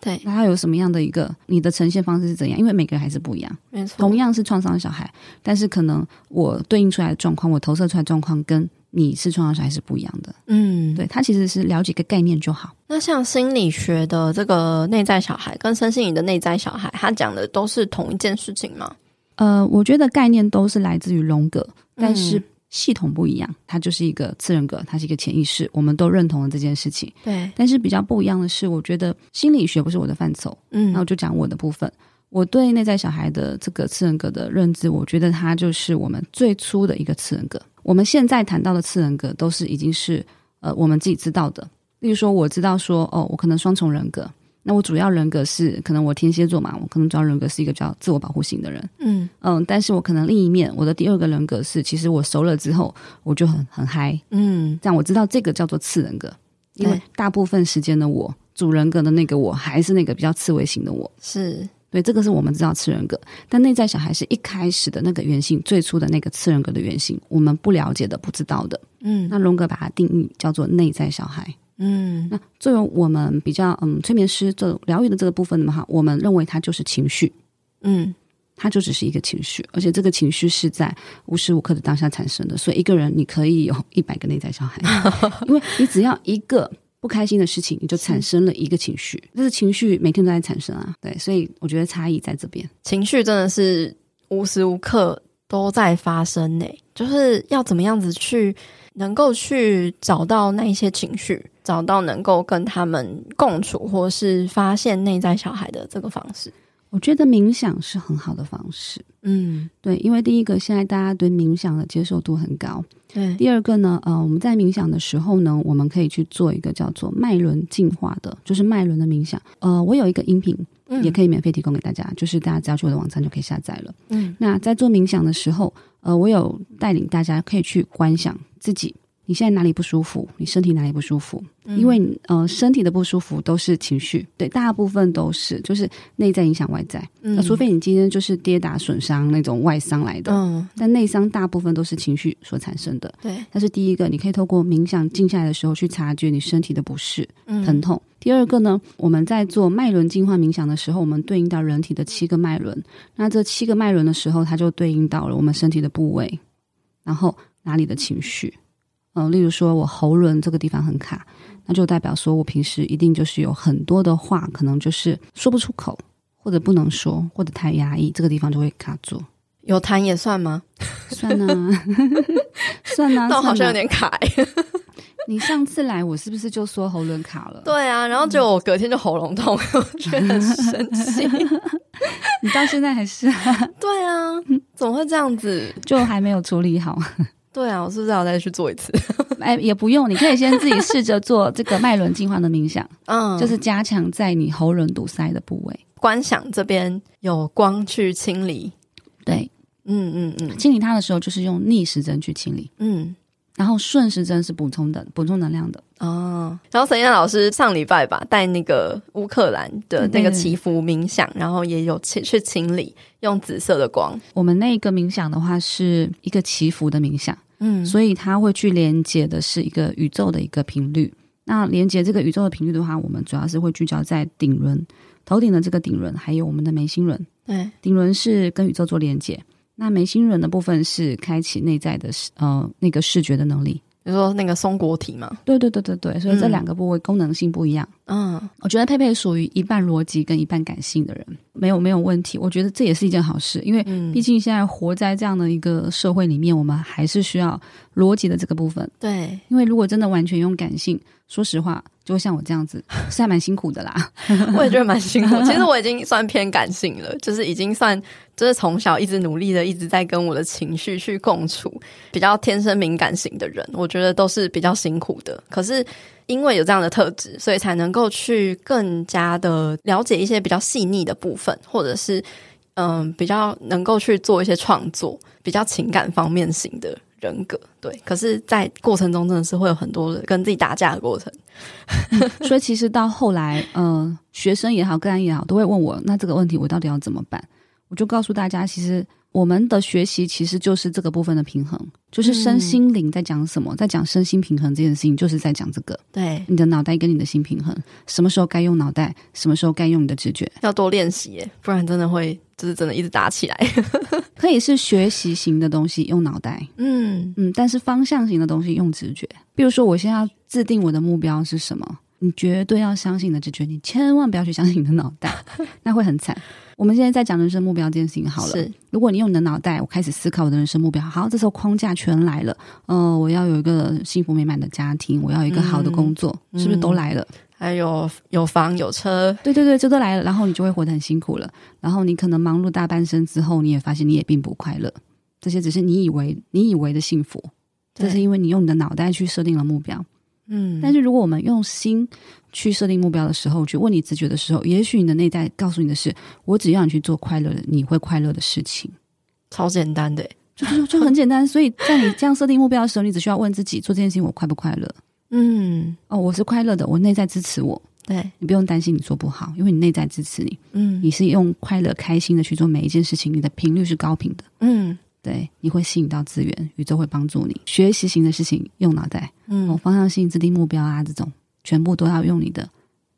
对，那他有什么样的一个你的呈现方式是怎样？因为每个人还是不一样，没错。同样是创伤小孩，但是可能我对应出来的状况，我投射出来的状况跟你是创伤小孩是不一样的。嗯，对，他其实是了解一个概念就好。那像心理学的这个内在小孩跟身心灵的内在小孩，他讲的都是同一件事情吗？呃，我觉得概念都是来自于荣格，但是系统不一样，它就是一个次人格，它是一个潜意识，我们都认同了这件事情。对，但是比较不一样的是，我觉得心理学不是我的范畴，嗯，那我就讲我的部分。我对内在小孩的这个次人格的认知，我觉得它就是我们最初的一个次人格。我们现在谈到的次人格，都是已经是呃我们自己知道的。例如说，我知道说，哦，我可能双重人格。那我主要人格是可能我天蝎座嘛，我可能主要人格是一个比较自我保护型的人，嗯。嗯，但是我可能另一面，我的第二个人格是，其实我熟了之后，我就很很嗨，嗯，这样我知道这个叫做次人格，因为大部分时间的我主人格的那个我还是那个比较刺猬型的我，是。对，这个是我们知道次人格，但内在小孩是一开始的那个原型，最初的那个次人格的原型，我们不了解的、不知道的，嗯，那荣格把它定义叫做内在小孩。嗯，那作为我们比较嗯催眠师这疗愈的这个部分的话，我们认为它就是情绪，嗯，它就只是一个情绪，而且这个情绪是在无时无刻的当下产生的。所以一个人你可以有一百个内在小孩，因为你只要一个不开心的事情，你就产生了一个情绪，这个情绪每天都在产生啊。对，所以我觉得差异在这边，情绪真的是无时无刻都在发生呢，就是要怎么样子去能够去找到那一些情绪。找到能够跟他们共处，或是发现内在小孩的这个方式，我觉得冥想是很好的方式。嗯，对，因为第一个，现在大家对冥想的接受度很高。对，第二个呢，呃，我们在冥想的时候呢，我们可以去做一个叫做脉轮净化的，就是脉轮的冥想。呃，我有一个音频，也可以免费提供给大家，嗯、就是大家只要去我的网站就可以下载了。嗯，那在做冥想的时候，呃，我有带领大家可以去观想自己。你现在哪里不舒服？你身体哪里不舒服？嗯、因为呃，身体的不舒服都是情绪，对，大部分都是就是内在影响外在。嗯，那除非你今天就是跌打损伤那种外伤来的，嗯，但内伤大部分都是情绪所产生的。对，但是第一个，你可以透过冥想静下来的时候去察觉你身体的不适、嗯、疼痛。第二个呢，我们在做脉轮净化冥想的时候，我们对应到人体的七个脉轮。那这七个脉轮的时候，它就对应到了我们身体的部位，然后哪里的情绪。嗯、呃，例如说我喉咙这个地方很卡，那就代表说我平时一定就是有很多的话，可能就是说不出口，或者不能说，或者太压抑，这个地方就会卡住。有痰也算吗？算啊，算啊，但我好像有点卡。你上次来，我是不是就说喉咙卡了？对啊，然后就我隔天就喉咙痛，我觉得很神奇。你到现在还是？对啊，怎么会这样子？就还没有处理好。对啊，我是不是要再去做一次？哎，也不用，你可以先自己试着做这个脉轮净化的冥想，嗯，就是加强在你喉咙堵塞的部位，观想这边有光去清理。对，嗯嗯嗯，清理它的时候就是用逆时针去清理，嗯。然后顺时针是补充的，补充能量的哦。然后沈燕老师上礼拜吧带那个乌克兰的那个祈福冥想，然后也有去去清理，用紫色的光。我们那个冥想的话是一个祈福的冥想，嗯，所以它会去连接的是一个宇宙的一个频率。那连接这个宇宙的频率的话，我们主要是会聚焦在顶轮，头顶的这个顶轮，还有我们的眉心轮。对，顶轮是跟宇宙做连接。那眉心轮的部分是开启内在的视呃那个视觉的能力，比如说那个松果体嘛。对对对对对，所以这两个部位功能性不一样。嗯，我觉得佩佩属于一半逻辑跟一半感性的人，没有没有问题。我觉得这也是一件好事，因为毕竟现在活在这样的一个社会里面，我们还是需要逻辑的这个部分。对，因为如果真的完全用感性，说实话。就像我这样子，是还蛮辛苦的啦。我也觉得蛮辛苦。其实 我已经算偏感性了，就是已经算，就是从小一直努力的，一直在跟我的情绪去共处。比较天生敏感型的人，我觉得都是比较辛苦的。可是因为有这样的特质，所以才能够去更加的了解一些比较细腻的部分，或者是嗯，比较能够去做一些创作，比较情感方面型的。人格对，可是，在过程中真的是会有很多跟自己打架的过程，所以其实到后来，嗯、学生也好，个人也好，都会问我，那这个问题我到底要怎么办？我就告诉大家，其实我们的学习其实就是这个部分的平衡，就是身心灵在讲什么，嗯、在讲身心平衡这件事情，就是在讲这个。对，你的脑袋跟你的心平衡，什么时候该用脑袋，什么时候该用你的直觉，要多练习耶，不然真的会就是真的一直打起来。可以是学习型的东西用脑袋，嗯嗯，但是方向型的东西用直觉。比如说，我现在要制定我的目标是什么，你绝对要相信你的直觉，你千万不要去相信你的脑袋，那会很惨。我们现在在讲人生目标这件事情好了。是，如果你用你的脑袋，我开始思考我的人生目标。好，这时候框架全来了。呃，我要有一个幸福美满的家庭，我要有一个好的工作，嗯、是不是都来了？还有有房有车，对对对，这都来了。然后你就会活得很辛苦了。然后你可能忙碌大半生之后，你也发现你也并不快乐。这些只是你以为你以为的幸福，这是因为你用你的脑袋去设定了目标。嗯，但是如果我们用心去设定目标的时候，去问你直觉的时候，也许你的内在告诉你的是：我只要你去做快乐的，你会快乐的事情，超简单的，就就就很简单。所以在你这样设定目标的时候，你只需要问自己：做这件事情我快不快乐？嗯，哦，我是快乐的，我内在支持我。对，你不用担心你做不好，因为你内在支持你。嗯，你是用快乐、开心的去做每一件事情，你的频率是高频的。嗯。对，你会吸引到资源，宇宙会帮助你。学习型的事情用脑袋，嗯，哦，方向性制定目标啊，这种全部都要用你的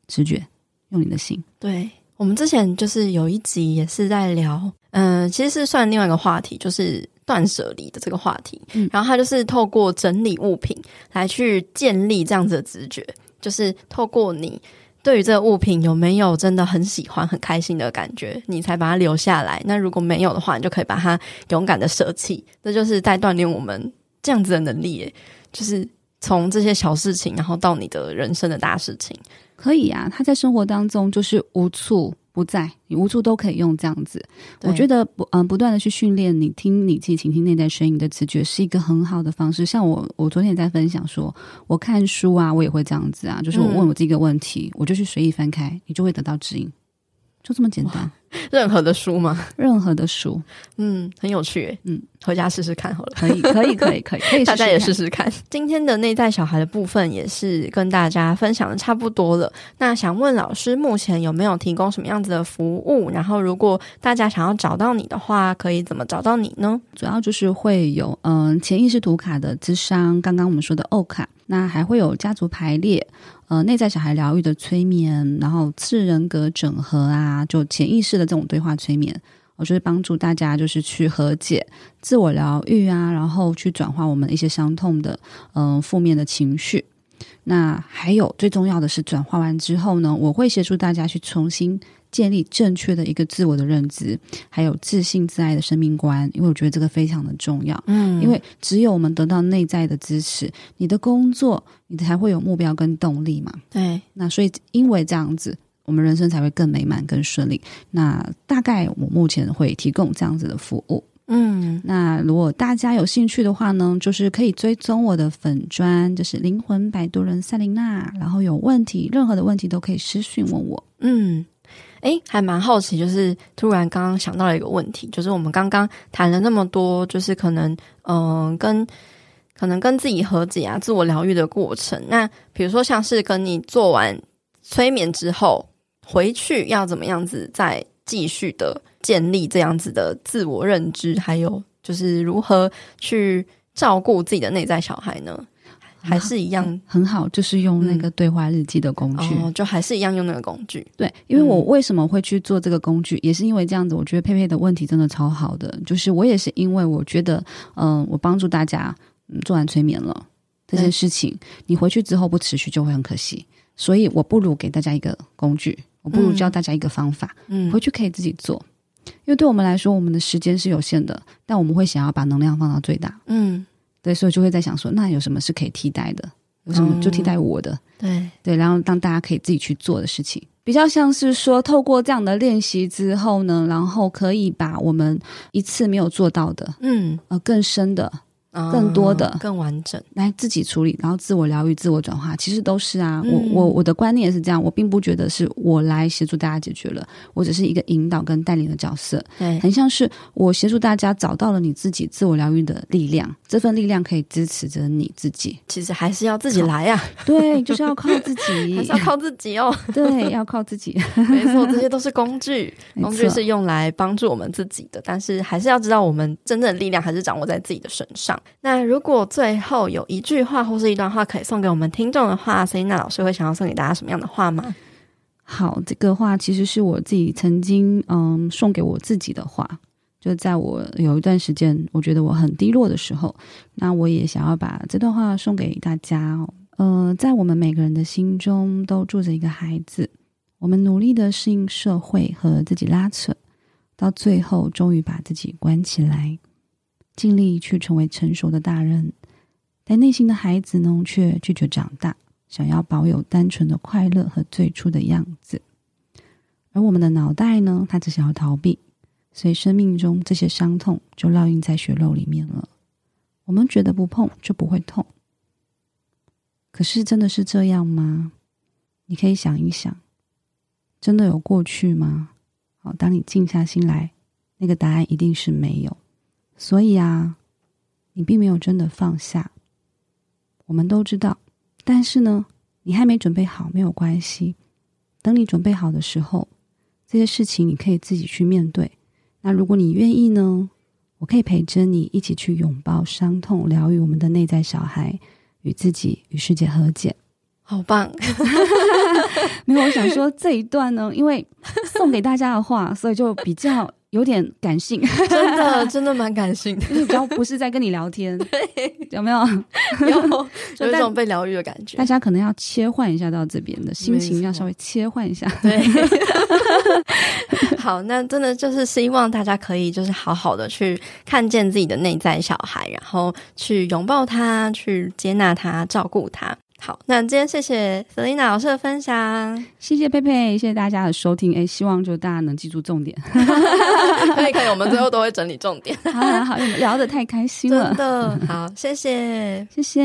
直觉，用你的心。对，我们之前就是有一集也是在聊，嗯、呃，其实是算另外一个话题，就是断舍离的这个话题。嗯，然后他就是透过整理物品来去建立这样子的直觉，就是透过你。对于这个物品有没有真的很喜欢、很开心的感觉，你才把它留下来。那如果没有的话，你就可以把它勇敢的舍弃。这就是在锻炼我们这样子的能力，就是从这些小事情，然后到你的人生的大事情。可以啊，他在生活当中就是无处不在，你无处都可以用这样子。我觉得不，嗯，不断的去训练你听你自己倾听内在声音的直觉是一个很好的方式。像我，我昨天也在分享说，我看书啊，我也会这样子啊，就是我问我自己一个问题，嗯、我就去随意翻开，你就会得到指引，就这么简单。任何的书吗？任何的书，嗯，很有趣，嗯，回家试试看好了。可以，可以，可以，可以，可以，大家也试试看。今天的内在小孩的部分也是跟大家分享的差不多了。那想问老师，目前有没有提供什么样子的服务？然后，如果大家想要找到你的话，可以怎么找到你呢？主要就是会有嗯潜意识图卡的智商，刚刚我们说的欧卡，那还会有家族排列。呃，内在小孩疗愈的催眠，然后次人格整合啊，就潜意识的这种对话催眠，我就是帮助大家就是去和解、自我疗愈啊，然后去转化我们一些伤痛的嗯、呃、负面的情绪。那还有最重要的是，转化完之后呢，我会协助大家去重新。建立正确的一个自我的认知，还有自信自爱的生命观，因为我觉得这个非常的重要。嗯，因为只有我们得到内在的支持，你的工作你才会有目标跟动力嘛。对，那所以因为这样子，我们人生才会更美满、更顺利。那大概我目前会提供这样子的服务。嗯，那如果大家有兴趣的话呢，就是可以追踪我的粉专，就是灵魂摆渡人赛琳娜。然后有问题，任何的问题都可以私讯问我。嗯。诶，还蛮好奇，就是突然刚刚想到了一个问题，就是我们刚刚谈了那么多，就是可能，嗯、呃，跟可能跟自己和解啊，自我疗愈的过程。那比如说，像是跟你做完催眠之后，回去要怎么样子再继续的建立这样子的自我认知，还有就是如何去照顾自己的内在小孩呢？还是一样很好，就是用那个对话日记的工具，嗯哦，就还是一样用那个工具。对，因为我为什么会去做这个工具，嗯、也是因为这样子。我觉得佩佩的问题真的超好的，就是我也是因为我觉得，嗯、呃，我帮助大家做完催眠了这件事情，嗯、你回去之后不持续就会很可惜，所以我不如给大家一个工具，我不如教大家一个方法，嗯，回去可以自己做。因为对我们来说，我们的时间是有限的，但我们会想要把能量放到最大，嗯。对，所以就会在想说，那有什么是可以替代的？有什么就替代我的？对对，然后让大家可以自己去做的事情，比较像是说，透过这样的练习之后呢，然后可以把我们一次没有做到的，嗯，呃，更深的。更多的、更完整，来自己处理，然后自我疗愈、自我转化，其实都是啊。嗯、我我我的观念也是这样，我并不觉得是我来协助大家解决了，我只是一个引导跟带领的角色。对，很像是我协助大家找到了你自己自我疗愈的力量，这份力量可以支持着你自己。其实还是要自己来呀、啊，对，就是要靠自己，还是要靠自己哦。对，要靠自己。没错，这些都是工具，工具是用来帮助我们自己的，但是还是要知道，我们真正的力量还是掌握在自己的身上。那如果最后有一句话或是一段话可以送给我们听众的话，赛琳娜老师会想要送给大家什么样的话吗？好，这个话其实是我自己曾经嗯送给我自己的话，就在我有一段时间我觉得我很低落的时候，那我也想要把这段话送给大家。呃，在我们每个人的心中都住着一个孩子，我们努力的适应社会和自己拉扯，到最后终于把自己关起来，尽力去成为成熟的大人，但内心的孩子呢，却拒绝长大，想要保有单纯的快乐和最初的样子。而我们的脑袋呢，它只想要逃避，所以生命中这些伤痛就烙印在血肉里面了。我们觉得不碰就不会痛。可是真的是这样吗？你可以想一想，真的有过去吗？好，当你静下心来，那个答案一定是没有。所以啊，你并没有真的放下。我们都知道，但是呢，你还没准备好，没有关系。等你准备好的时候，这些事情你可以自己去面对。那如果你愿意呢，我可以陪着你一起去拥抱伤痛，疗愈我们的内在小孩。与自己与世界和解，好棒！没有，我想说这一段呢，因为送给大家的话，所以就比较有点感性，真的，真的蛮感性的，比较不是在跟你聊天，有没有？有，有一种被疗愈的感觉。大家可能要切换一下到这边的心情，要稍微切换一下。对。好，那真的就是希望大家可以就是好好的去看见自己的内在小孩，然后去拥抱他，去接纳他，照顾他。好，那今天谢谢 Selina 老师的分享，谢谢佩佩，谢谢大家的收听。哎，希望就大家能记住重点。可以可以，我们最后都会整理重点。好好好，聊得太开心了，真的好，谢谢，谢谢。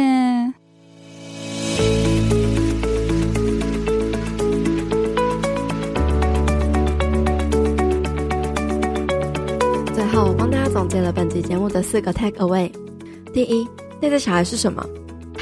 最后，我帮大家总结了本集节目的四个 take away。第一，内在小孩是什么？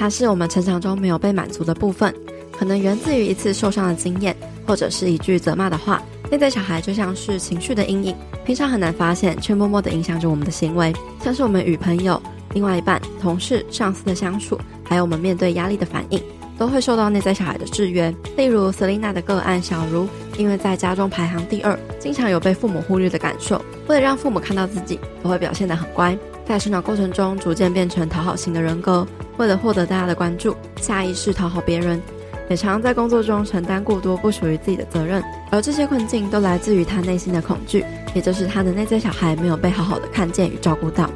它是我们成长中没有被满足的部分，可能源自于一次受伤的经验，或者是一句责骂的话。内在小孩就像是情绪的阴影，平常很难发现，却默默地影响着我们的行为，像是我们与朋友、另外一半、同事、上司的相处，还有我们面对压力的反应。都会受到内在小孩的制约，例如 Selina 的个案小如，因为在家中排行第二，经常有被父母忽略的感受。为了让父母看到自己，都会表现得很乖。在成长过程中，逐渐变成讨好型的人格，为了获得大家的关注，下意识讨好别人，也常在工作中承担过多不属于自己的责任。而这些困境都来自于他内心的恐惧，也就是他的内在小孩没有被好好的看见与照顾到。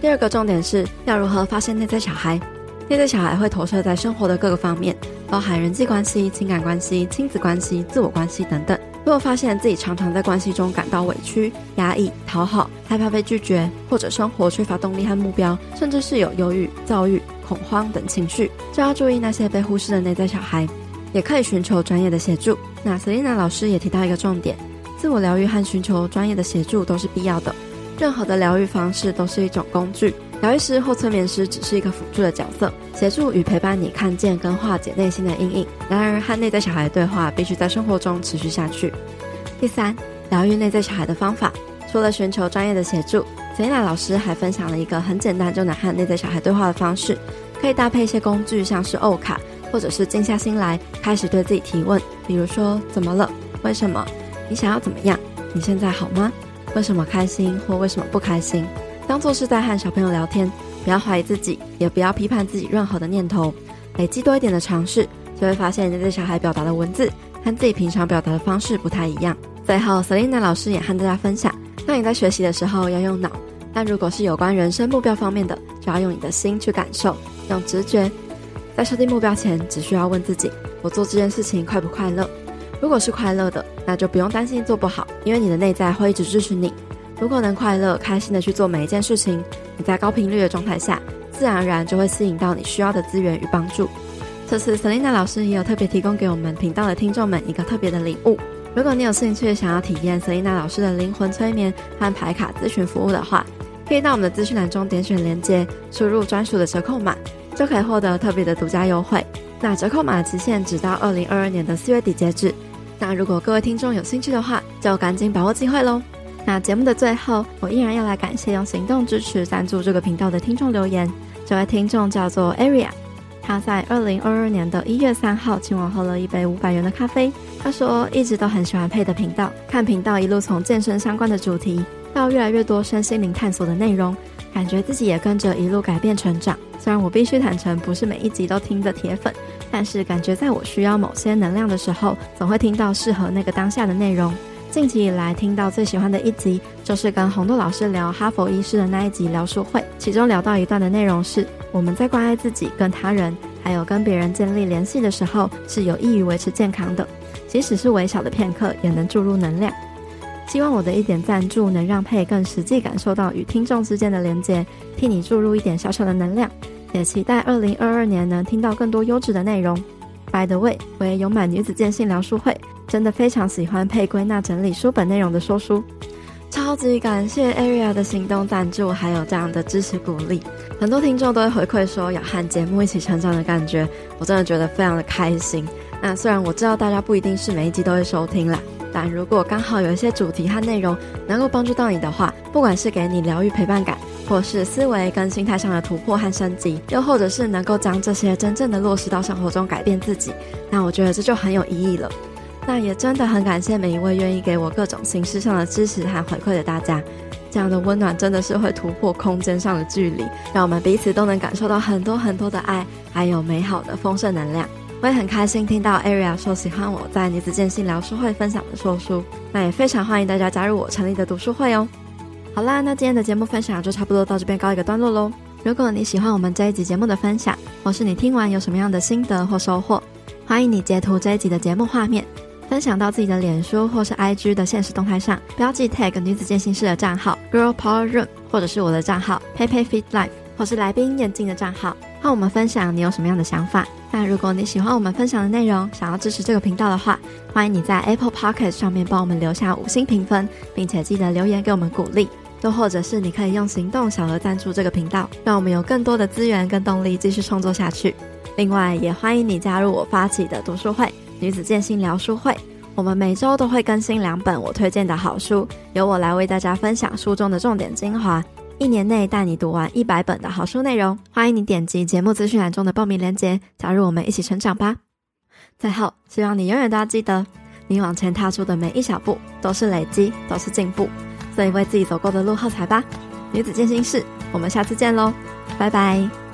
第二个重点是要如何发现内在小孩。内在小孩会投射在生活的各个方面，包含人际关系、情感关系、亲子关系、自我关系等等。如果发现自己常常在关系中感到委屈、压抑、讨好、害怕被拒绝，或者生活缺乏动力和目标，甚至是有忧郁、躁郁、恐慌等情绪，就要注意那些被忽视的内在小孩，也可以寻求专业的协助。那 Selina 老师也提到一个重点：自我疗愈和寻求专业的协助都是必要的。任何的疗愈方式都是一种工具。疗愈师或催眠师只是一个辅助的角色，协助与陪伴你看见跟化解内心的阴影。然而，和内在小孩对话必须在生活中持续下去。第三，疗愈内在小孩的方法，除了寻求专业的协助，Selina 老师还分享了一个很简单就能和内在小孩对话的方式，可以搭配一些工具，像是欧卡，或者是静下心来，开始对自己提问，比如说怎么了？为什么？你想要怎么样？你现在好吗？为什么开心或为什么不开心？当做是在和小朋友聊天，不要怀疑自己，也不要批判自己任何的念头。累积多一点的尝试，就会发现你在小孩表达的文字和自己平常表达的方式不太一样。最后，Selina 老师也和大家分享：当你在学习的时候要用脑，但如果是有关人生目标方面的，就要用你的心去感受，用直觉。在设定目标前，只需要问自己：我做这件事情快不快乐？如果是快乐的，那就不用担心做不好，因为你的内在会一直支持你。如果能快乐、开心的去做每一件事情，你在高频率的状态下，自然而然就会吸引到你需要的资源与帮助。这次 Selina 老师也有特别提供给我们频道的听众们一个特别的礼物。如果你有兴趣想要体验 Selina 老师的灵魂催眠和牌卡咨询服务的话，可以到我们的资讯栏中点选连接，输入专属的折扣码，就可以获得特别的独家优惠。那折扣码的期限直到二零二二年的四月底截止。那如果各位听众有兴趣的话，就赶紧把握机会喽。那节目的最后，我依然要来感谢用行动支持赞助这个频道的听众留言。这位听众叫做 Area，他在二零二二年的一月三号请我喝了一杯五百元的咖啡。他说一直都很喜欢佩的频道，看频道一路从健身相关的主题，到越来越多身心灵探索的内容，感觉自己也跟着一路改变成长。虽然我必须坦诚，不是每一集都听的铁粉，但是感觉在我需要某些能量的时候，总会听到适合那个当下的内容。近期以来听到最喜欢的一集，就是跟红豆老师聊哈佛医师的那一集聊书会，其中聊到一段的内容是：我们在关爱自己、跟他人，还有跟别人建立联系的时候，是有益于维持健康的。即使是微小的片刻，也能注入能量。希望我的一点赞助能让佩更实际感受到与听众之间的连接，替你注入一点小小的能量。也期待二零二二年能听到更多优质的内容。By the way，我也有买女子健心聊书会，真的非常喜欢佩归纳整理书本内容的说书。超级感谢 Area 的行动赞助，还有这样的支持鼓励。很多听众都会回馈说要和节目一起成长的感觉，我真的觉得非常的开心。那虽然我知道大家不一定是每一集都会收听啦，但如果刚好有一些主题和内容能够帮助到你的话，不管是给你疗愈陪伴感，或是思维跟心态上的突破和升级，又或者是能够将这些真正的落实到生活中改变自己，那我觉得这就很有意义了。那也真的很感谢每一位愿意给我各种形式上的支持和回馈的大家，这样的温暖真的是会突破空间上的距离，让我们彼此都能感受到很多很多的爱，还有美好的丰盛能量。我也很开心听到 Aria 说喜欢我在女子健心聊书会分享的说书，那也非常欢迎大家加入我成立的读书会哦。好啦，那今天的节目分享就差不多到这边告一个段落喽。如果你喜欢我们这一集节目的分享，或是你听完有什么样的心得或收获，欢迎你截图这一集的节目画面，分享到自己的脸书或是 IG 的现实动态上，标记 tag 女子健心室的账号 Girl Power Room，或者是我的账号 Pepe Fit Life，或是来宾眼镜的账号，和我们分享你有什么样的想法。那如果你喜欢我们分享的内容，想要支持这个频道的话，欢迎你在 Apple Podcast 上面帮我们留下五星评分，并且记得留言给我们鼓励。又或者是你可以用行动小额赞助这个频道，让我们有更多的资源跟动力继续创作下去。另外，也欢迎你加入我发起的读书会——女子健心聊书会。我们每周都会更新两本我推荐的好书，由我来为大家分享书中的重点精华。一年内带你读完一百本的好书内容，欢迎你点击节目资讯栏中的报名链接，加入我们一起成长吧。最后，希望你永远都要记得，你往前踏出的每一小步都是累积，都是进步，所以为自己走过的路喝彩吧。女子健心室，我们下次见喽，拜拜。